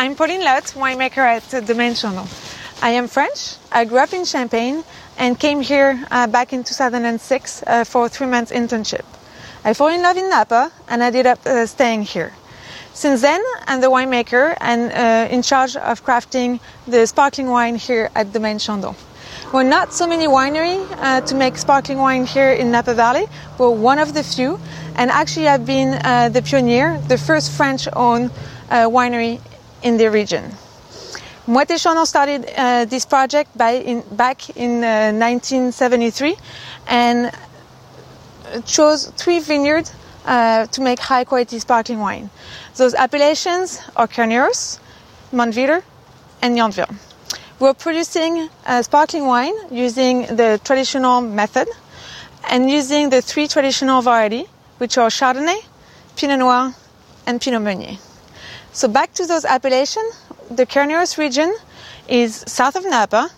I'm Pauline Lhote, winemaker at Chandon. I am French. I grew up in Champagne and came here uh, back in 2006 uh, for a three month internship. I fell in love in Napa and I ended up uh, staying here. Since then, I'm the winemaker and uh, in charge of crafting the sparkling wine here at Domaine Chandon. We're not so many winery uh, to make sparkling wine here in Napa Valley. We're one of the few, and actually I've been uh, the pioneer, the first French-owned winery in the region. Moët Chandon started uh, this project in, back in uh, 1973 and chose three vineyards uh, to make high quality sparkling wine. Those appellations are Carneros, Mount Veeder, and Yountville. We're producing sparkling wine using the traditional method and using the three traditional varieties, which are Chardonnay, Pinot Noir, and Pinot Meunier. So back to those appellations, the Carneros region is south of Napa,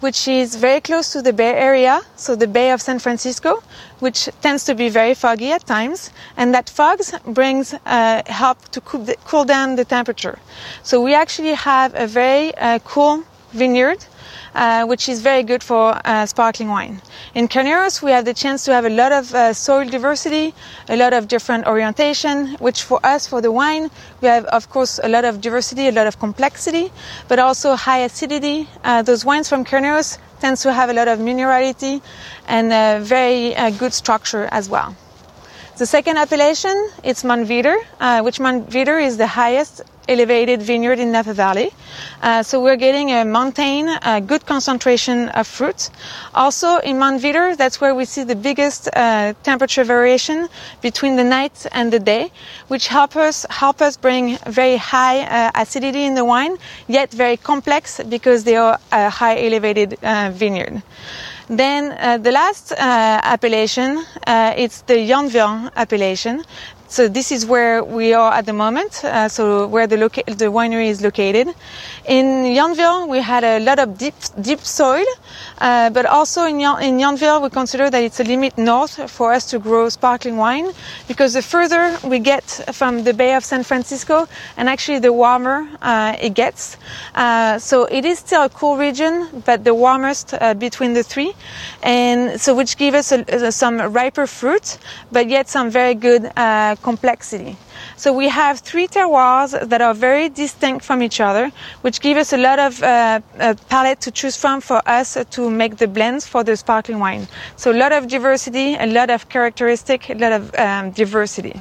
which is very close to the Bay Area, so the Bay of San Francisco, which tends to be very foggy at times, and that fog brings uh, help to cool, down the temperature. So we actually have a very uh, cool vineyard uh, which is very good for uh, sparkling wine. In Carneros, we have the chance to have a lot of uh, soil diversity, a lot of different orientation, which for us, for the wine, we have, of course, a lot of diversity, a lot of complexity, but also high acidity. Uh, those wines from Carneros tend to have a lot of minerality and a very uh, good structure as well. The second appellation is Mount Veeder, uh, which Mount Veeder is the highest elevated vineyard in Napa Valley. Uh, so we're getting a mountain, a good concentration of fruit. Also in Mount Montveeder, that's where we see the biggest uh, temperature variation between the night and the day, which help us help us bring very high uh, acidity in the wine, yet very complex because they are a high elevated uh, vineyard. Then uh, the last uh, appellation, uh, it's the Yountville appellation, so this is where we are at the moment. Uh, so where the, loca- the winery is located. In Yountville, we had a lot of deep, deep soil, uh, but also in, Yon- in Yountville, we consider that it's a limit north for us to grow sparkling wine because the further we get from the Bay of San Francisco, and actually the warmer uh, it gets. Uh, so it is still a cool region, but the warmest uh, between the three, and so which give us a, a, some riper fruit, but yet some very good complexity. So we have three terroirs that are very distinct from each other, which give us a lot of uh, palette to choose from for us to make the blends for the sparkling wine. So a lot of diversity, a lot of characteristic, a lot of um, diversity.